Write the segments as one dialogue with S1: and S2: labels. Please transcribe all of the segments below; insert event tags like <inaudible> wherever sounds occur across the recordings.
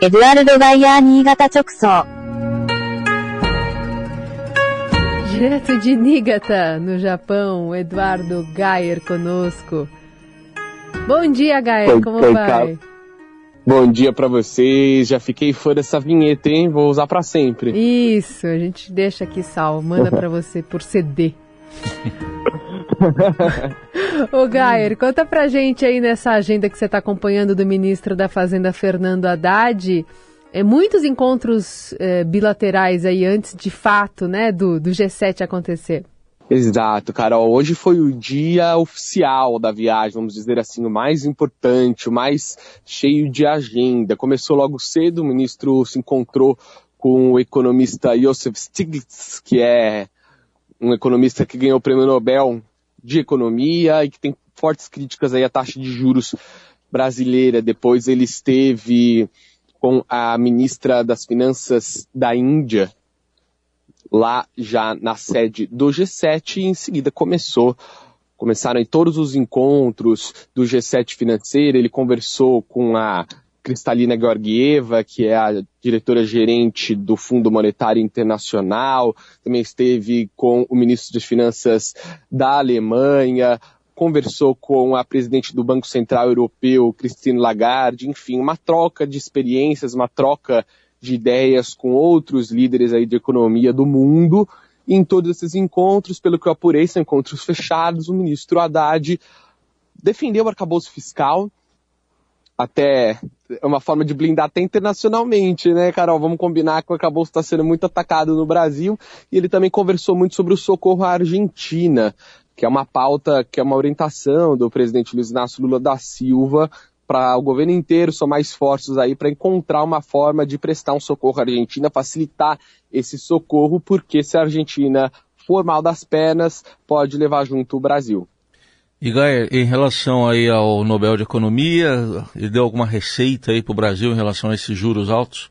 S1: Eduardo Gaia Niigata Chokuso.
S2: Direto de Niigata, no Japão, Eduardo Gayer conosco. Bom dia, Gayer, como
S3: oi,
S2: vai?
S3: Bom dia pra vocês. Já fiquei fã dessa vinheta, hein? Vou usar pra sempre.
S2: Isso, a gente deixa aqui salvo, manda pra <laughs> você por CD. <laughs> Ô Gayer, conta pra gente aí nessa agenda que você tá acompanhando do ministro da Fazenda Fernando Haddad. É, muitos encontros é, bilaterais aí antes de fato, né, do, do G7 acontecer.
S3: Exato, Carol. Hoje foi o dia oficial da viagem, vamos dizer assim, o mais importante, o mais cheio de agenda. Começou logo cedo, o ministro se encontrou com o economista Joseph Stiglitz, que é um economista que ganhou o prêmio Nobel de Economia e que tem fortes críticas aí à taxa de juros brasileira. Depois ele esteve com a ministra das Finanças da Índia, lá já na sede do G7 e em seguida começou começaram todos os encontros do G7 financeiro, ele conversou com a Cristalina Georgieva, que é a diretora gerente do Fundo Monetário Internacional, também esteve com o ministro das Finanças da Alemanha, conversou com a presidente do Banco Central Europeu, Christine Lagarde, enfim, uma troca de experiências, uma troca de ideias com outros líderes aí de economia do mundo. E em todos esses encontros, pelo que eu apurei, são encontros fechados, o ministro Haddad defendeu o arcabouço fiscal, até é uma forma de blindar até internacionalmente, né, Carol? Vamos combinar que o arcabouço está sendo muito atacado no Brasil e ele também conversou muito sobre o socorro à Argentina, que é uma pauta, que é uma orientação do presidente Luiz Inácio Lula da Silva para o governo inteiro somar esforços aí para encontrar uma forma de prestar um socorro à Argentina, facilitar esse socorro, porque se a Argentina for mal das pernas, pode levar junto o Brasil.
S4: E Gaia, em relação aí ao Nobel de Economia, ele deu alguma receita aí para o Brasil em relação a esses juros altos?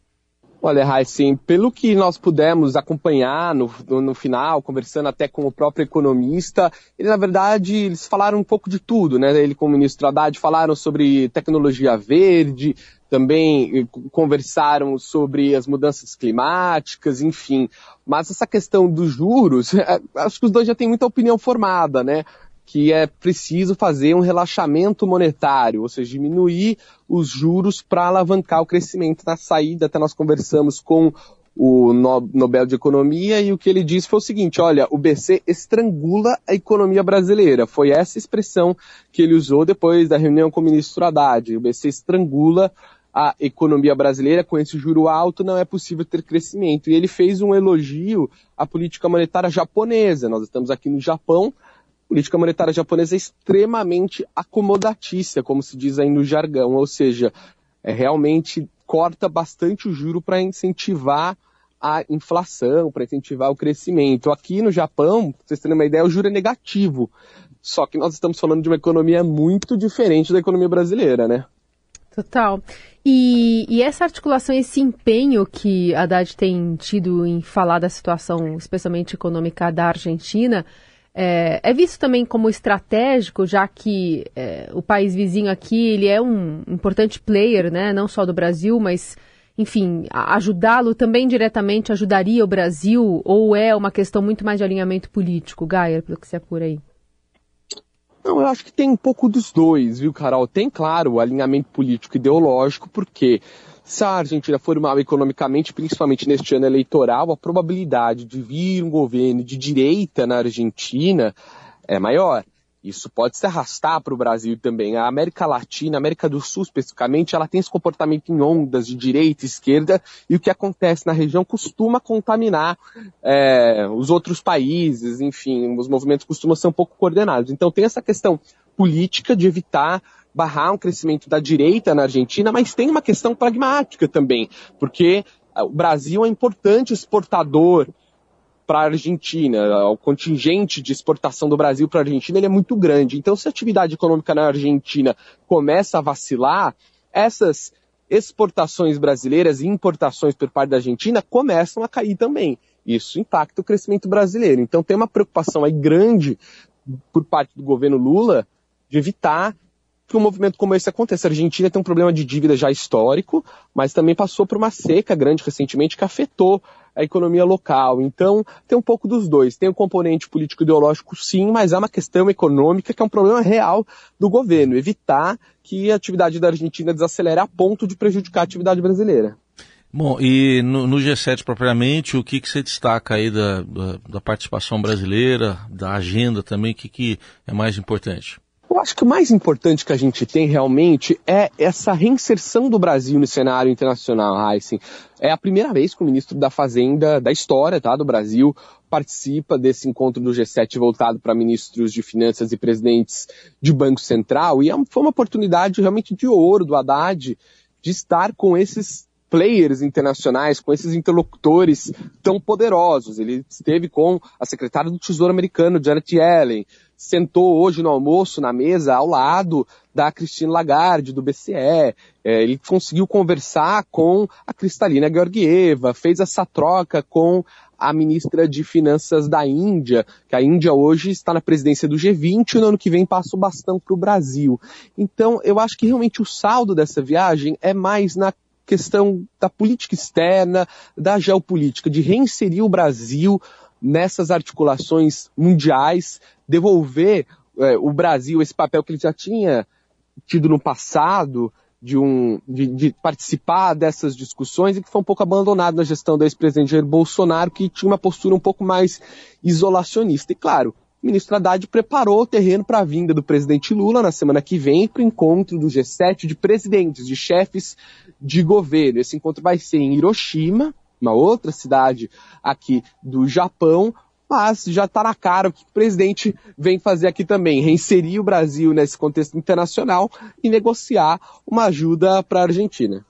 S3: Olha, Raíssen, pelo que nós pudemos acompanhar no, no, no, final, conversando até com o próprio economista, ele, na verdade, eles falaram um pouco de tudo, né? Ele com o ministro Haddad falaram sobre tecnologia verde, também conversaram sobre as mudanças climáticas, enfim. Mas essa questão dos juros, <laughs> acho que os dois já têm muita opinião formada, né? Que é preciso fazer um relaxamento monetário, ou seja, diminuir os juros para alavancar o crescimento. Na saída, até nós conversamos com o Nobel de Economia e o que ele disse foi o seguinte: olha, o BC estrangula a economia brasileira. Foi essa expressão que ele usou depois da reunião com o ministro Haddad. O BC estrangula a economia brasileira com esse juro alto, não é possível ter crescimento. E ele fez um elogio à política monetária japonesa. Nós estamos aqui no Japão, política monetária japonesa é extremamente acomodatícia, como se diz aí no jargão, ou seja, é, realmente corta bastante o juro para incentivar a inflação, para incentivar o crescimento. Aqui no Japão, pra vocês terem uma ideia, o juro é negativo. Só que nós estamos falando de uma economia muito diferente da economia brasileira, né?
S2: Total. E, e, essa articulação, esse empenho que a Haddad tem tido em falar da situação, especialmente econômica da Argentina, é, é, visto também como estratégico, já que é, o país vizinho aqui ele é um importante player, né, não só do Brasil, mas, enfim, ajudá-lo também diretamente ajudaria o Brasil, ou é uma questão muito mais de alinhamento político, Gaia, pelo que você apura aí?
S3: Não, eu acho que tem um pouco dos dois, viu, Carol? Tem, claro, o alinhamento político ideológico, porque se a Argentina for mal economicamente, principalmente neste ano eleitoral, a probabilidade de vir um governo de direita na Argentina é maior. Isso pode se arrastar para o Brasil também. A América Latina, a América do Sul especificamente, ela tem esse comportamento em ondas de direita e esquerda, e o que acontece na região costuma contaminar é, os outros países, enfim, os movimentos costumam ser um pouco coordenados. Então tem essa questão política de evitar barrar um crescimento da direita na Argentina, mas tem uma questão pragmática também, porque o Brasil é importante exportador para a Argentina. O contingente de exportação do Brasil para a Argentina ele é muito grande. Então, se a atividade econômica na Argentina começa a vacilar, essas exportações brasileiras e importações por parte da Argentina começam a cair também. Isso impacta o crescimento brasileiro. Então, tem uma preocupação aí grande por parte do governo Lula de evitar que um movimento como esse aconteça. A Argentina tem um problema de dívida já histórico, mas também passou por uma seca grande recentemente que afetou a economia local. Então, tem um pouco dos dois. Tem o um componente político-ideológico, sim, mas é uma questão econômica que é um problema real do governo. Evitar que a atividade da Argentina desacelere a ponto de prejudicar a atividade brasileira.
S4: Bom, e no, no, G7 propriamente, o que, que você destaca aí da, da, da participação brasileira, da agenda também, o que, que é mais importante?
S3: Eu acho que o mais importante que a gente tem realmente é essa reinserção do Brasil no cenário internacional, Heisen. É a primeira vez que o ministro da Fazenda da história tá, do Brasil participa desse encontro do G7 voltado para ministros de finanças e presidentes de Banco Central. E é foi uma oportunidade realmente de ouro do Haddad de estar com esses players internacionais, com esses interlocutores tão poderosos. Ele esteve com a secretária do Tesouro americano, Janet Yellen, sentou hoje no almoço na mesa ao lado da Christine Lagarde, do BCE. É, ele conseguiu conversar com a Cristalina Georgieva, fez essa troca com a ministra de Finanças da Índia, que a Índia hoje está na presidência do G20 e no ano que vem passa o bastão para o Brasil. Então, eu acho que realmente o saldo dessa viagem é mais na questão da política externa, da geopolítica, de reinserir o Brasil nessas articulações mundiais, devolver é, o Brasil esse papel que ele já tinha tido no passado, de, um, de, de, participar dessas discussões e que foi um pouco abandonado na gestão do ex-presidente Jair Bolsonaro, que tinha uma postura um pouco mais isolacionista. E claro, o ministro Haddad preparou o terreno para a vinda do presidente Lula na semana que vem para o encontro do G7 de presidentes, de chefes de governo. Esse encontro vai ser em Hiroshima, uma outra cidade aqui do Japão, mas já está na cara o que o presidente vem fazer aqui também, reinserir o Brasil nesse contexto internacional e negociar uma ajuda para a Argentina.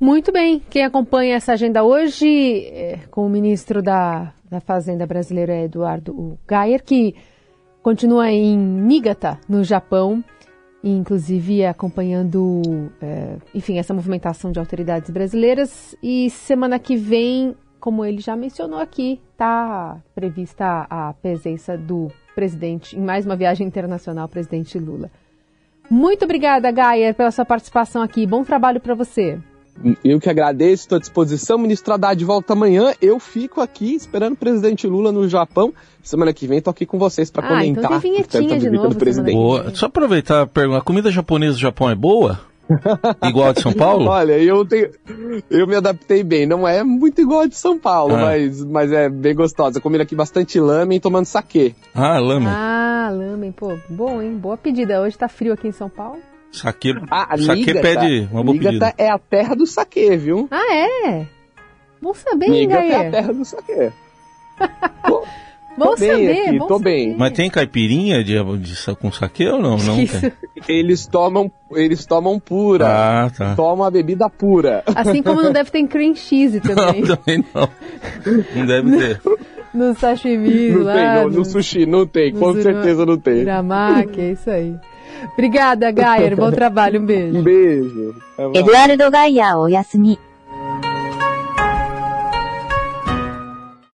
S2: Muito bem. Quem acompanha essa agenda hoje é, com o ministro da, da Fazenda brasileiro Eduardo Gayer, que continua em Niigata, no Japão, inclusive acompanhando, é, enfim, essa movimentação de autoridades brasileiras. E semana que vem, como ele já mencionou aqui, está prevista a presença do presidente em mais uma viagem internacional, presidente Lula. Muito obrigada, Gayer, pela sua participação aqui. Bom trabalho para você.
S3: Eu que agradeço, estou à disposição. Ministro Haddad volta amanhã. Eu fico aqui esperando o presidente Lula no Japão. Semana que vem estou aqui com vocês para ah, comentar então
S2: tem vinhetinha de novo,
S3: do presidente.
S4: Boa. Só aproveitar a pergunta: a comida japonesa do Japão é boa? <laughs> igual a de São Paulo?
S3: Olha, eu tenho, eu me adaptei bem. Não é muito igual a de São Paulo, ah. mas, mas é bem gostosa. Comendo aqui bastante lamen tomando saquê.
S4: Ah, lamen.
S2: Ah, lamen, pô, bom, hein? Boa pedida. Hoje tá frio aqui em São Paulo.
S4: Saque, ah, saque pede uma boa Nígata pedida.
S3: é a terra do saque, viu?
S2: Ah, é? Bom saber,
S3: Nígata é a terra do saque. <laughs>
S2: Bom saber, aqui, bom
S3: tô
S2: saber.
S3: bem.
S4: Mas tem caipirinha de, de, com saque ou não? não tem. <laughs>
S3: Eles tomam, eles tomam pura.
S4: Ah, tá.
S3: Tomam a bebida pura.
S2: Assim como não deve ter cream cheese <laughs> também.
S4: Não, também não. Não deve ter.
S2: No sashimi
S3: não
S2: lá.
S3: Tem, não, no, sushi não tem, com certeza não tem.
S2: Uramaki, é isso aí. Obrigada, Gayer. Bom <laughs> trabalho. Um beijo.
S3: Um beijo.
S1: Eduardo Gaia, o Yasumi.